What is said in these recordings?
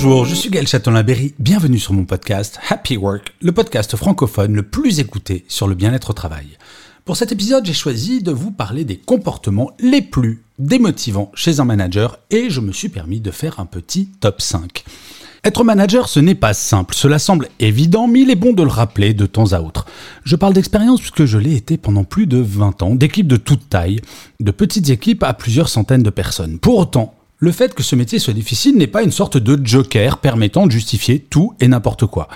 Bonjour, je suis Gaël Châtelain-Berry, bienvenue sur mon podcast Happy Work, le podcast francophone le plus écouté sur le bien-être au travail. Pour cet épisode, j'ai choisi de vous parler des comportements les plus démotivants chez un manager et je me suis permis de faire un petit top 5. Être manager, ce n'est pas simple, cela semble évident, mais il est bon de le rappeler de temps à autre. Je parle d'expérience puisque je l'ai été pendant plus de 20 ans, d'équipes de toute taille, de petites équipes à plusieurs centaines de personnes. Pour autant, le fait que ce métier soit difficile n'est pas une sorte de joker permettant de justifier tout et n'importe quoi.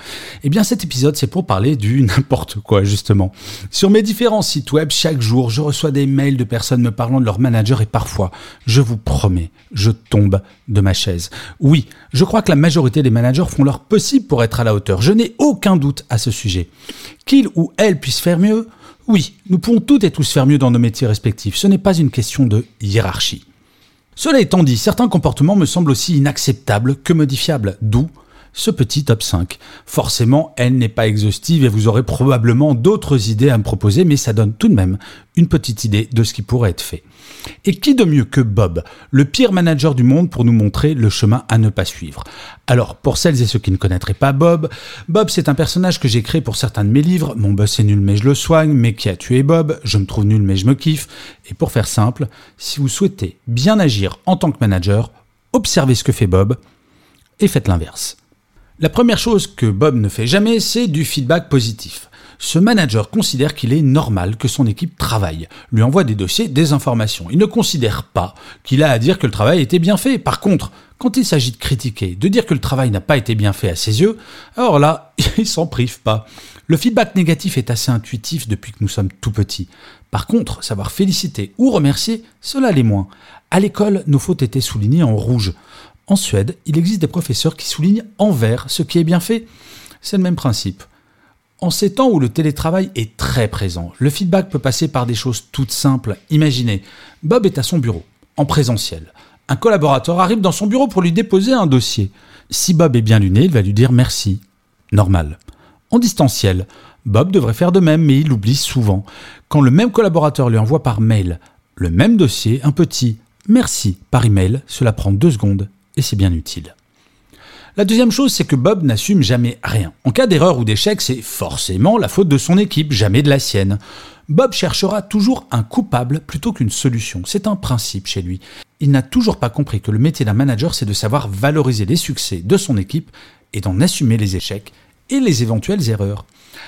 Eh bien cet épisode c'est pour parler du n'importe quoi justement. Sur mes différents sites web, chaque jour, je reçois des mails de personnes me parlant de leur manager et parfois, je vous promets, je tombe de ma chaise. Oui, je crois que la majorité des managers font leur possible pour être à la hauteur. Je n'ai aucun doute à ce sujet. Qu'ils ou elles puissent faire mieux, oui, nous pouvons toutes et tous faire mieux dans nos métiers respectifs. Ce n'est pas une question de hiérarchie. Cela étant dit, certains comportements me semblent aussi inacceptables que modifiables, d'où ce petit top 5. Forcément, elle n'est pas exhaustive et vous aurez probablement d'autres idées à me proposer, mais ça donne tout de même une petite idée de ce qui pourrait être fait. Et qui de mieux que Bob, le pire manager du monde pour nous montrer le chemin à ne pas suivre? Alors, pour celles et ceux qui ne connaîtraient pas Bob, Bob c'est un personnage que j'ai créé pour certains de mes livres, Mon boss est nul mais je le soigne, mais qui a tué Bob, Je me trouve nul mais je me kiffe. Et pour faire simple, si vous souhaitez bien agir en tant que manager, observez ce que fait Bob et faites l'inverse. La première chose que Bob ne fait jamais, c'est du feedback positif. Ce manager considère qu'il est normal que son équipe travaille, lui envoie des dossiers, des informations. Il ne considère pas qu'il a à dire que le travail était bien fait. Par contre, quand il s'agit de critiquer, de dire que le travail n'a pas été bien fait à ses yeux, alors là, il s'en prive pas. Le feedback négatif est assez intuitif depuis que nous sommes tout petits. Par contre, savoir féliciter ou remercier, cela l'est moins. À l'école, nos fautes étaient soulignées en rouge. En Suède, il existe des professeurs qui soulignent en vert ce qui est bien fait. C'est le même principe. En ces temps où le télétravail est très présent, le feedback peut passer par des choses toutes simples. Imaginez, Bob est à son bureau, en présentiel. Un collaborateur arrive dans son bureau pour lui déposer un dossier. Si Bob est bien luné, il va lui dire merci. Normal. En distanciel, Bob devrait faire de même, mais il l'oublie souvent. Quand le même collaborateur lui envoie par mail le même dossier, un petit merci par email, cela prend deux secondes et c'est bien utile. La deuxième chose, c'est que Bob n'assume jamais rien. En cas d'erreur ou d'échec, c'est forcément la faute de son équipe, jamais de la sienne. Bob cherchera toujours un coupable plutôt qu'une solution. C'est un principe chez lui. Il n'a toujours pas compris que le métier d'un manager, c'est de savoir valoriser les succès de son équipe et d'en assumer les échecs et les éventuelles erreurs.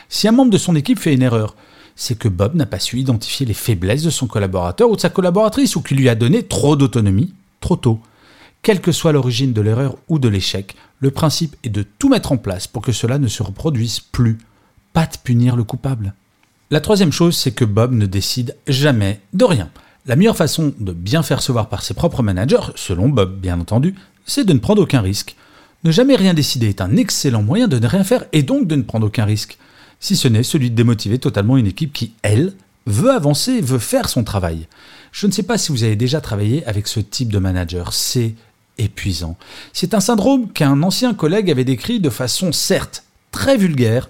Si un membre de son équipe fait une erreur, c'est que Bob n'a pas su identifier les faiblesses de son collaborateur ou de sa collaboratrice ou qu'il lui a donné trop d'autonomie trop tôt. Quelle que soit l'origine de l'erreur ou de l'échec, le principe est de tout mettre en place pour que cela ne se reproduise plus, pas de punir le coupable. La troisième chose, c'est que Bob ne décide jamais de rien. La meilleure façon de bien faire se voir par ses propres managers, selon Bob bien entendu, c'est de ne prendre aucun risque. Ne jamais rien décider est un excellent moyen de ne rien faire et donc de ne prendre aucun risque, si ce n'est celui de démotiver totalement une équipe qui, elle, veut avancer, veut faire son travail. Je ne sais pas si vous avez déjà travaillé avec ce type de manager, c'est épuisant. C'est un syndrome qu'un ancien collègue avait décrit de façon certes très vulgaire,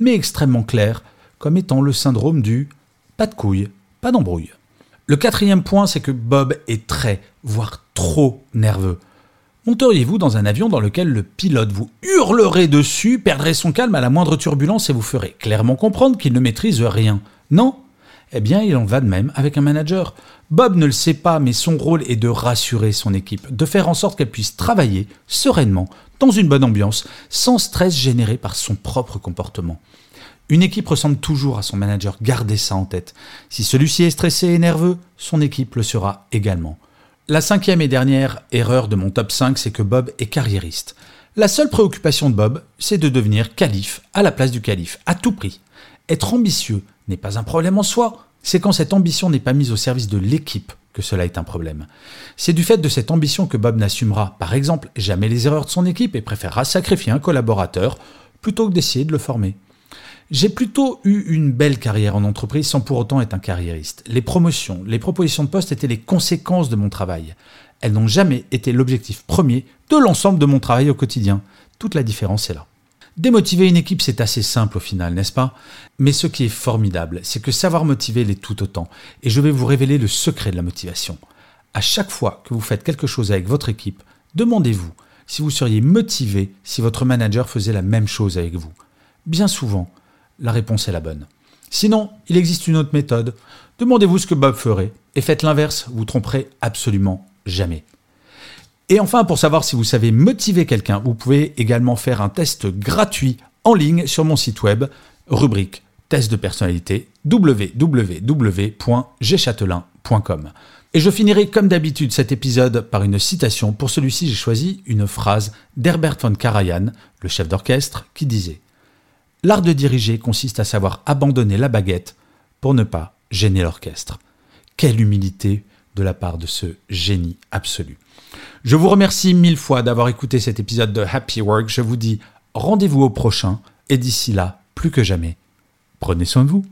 mais extrêmement claire, comme étant le syndrome du pas de couille, pas d'embrouille. Le quatrième point, c'est que Bob est très, voire trop nerveux. Monteriez-vous dans un avion dans lequel le pilote vous hurlerait dessus, perdrait son calme à la moindre turbulence et vous ferait clairement comprendre qu'il ne maîtrise rien? Non? Eh bien, il en va de même avec un manager. Bob ne le sait pas, mais son rôle est de rassurer son équipe, de faire en sorte qu'elle puisse travailler sereinement, dans une bonne ambiance, sans stress généré par son propre comportement. Une équipe ressemble toujours à son manager, gardez ça en tête. Si celui-ci est stressé et nerveux, son équipe le sera également. La cinquième et dernière erreur de mon top 5, c'est que Bob est carriériste. La seule préoccupation de Bob, c'est de devenir calife à la place du calife, à tout prix. Être ambitieux n'est pas un problème en soi, c'est quand cette ambition n'est pas mise au service de l'équipe que cela est un problème. C'est du fait de cette ambition que Bob n'assumera, par exemple, jamais les erreurs de son équipe et préférera sacrifier un collaborateur plutôt que d'essayer de le former. J'ai plutôt eu une belle carrière en entreprise sans pour autant être un carriériste. Les promotions, les propositions de poste étaient les conséquences de mon travail. Elles n'ont jamais été l'objectif premier de l'ensemble de mon travail au quotidien. Toute la différence est là. Démotiver une équipe, c'est assez simple au final, n'est-ce pas? Mais ce qui est formidable, c'est que savoir motiver l'est tout autant. Et je vais vous révéler le secret de la motivation. À chaque fois que vous faites quelque chose avec votre équipe, demandez-vous si vous seriez motivé si votre manager faisait la même chose avec vous. Bien souvent, la réponse est la bonne. Sinon, il existe une autre méthode. Demandez-vous ce que Bob ferait et faites l'inverse, vous tromperez absolument jamais. Et enfin, pour savoir si vous savez motiver quelqu'un, vous pouvez également faire un test gratuit en ligne sur mon site web, rubrique test de personnalité www.gchatelain.com. Et je finirai comme d'habitude cet épisode par une citation. Pour celui-ci, j'ai choisi une phrase d'Herbert von Karajan, le chef d'orchestre, qui disait L'art de diriger consiste à savoir abandonner la baguette pour ne pas gêner l'orchestre. Quelle humilité de la part de ce génie absolu. Je vous remercie mille fois d'avoir écouté cet épisode de Happy Work. Je vous dis rendez-vous au prochain et d'ici là, plus que jamais, prenez soin de vous.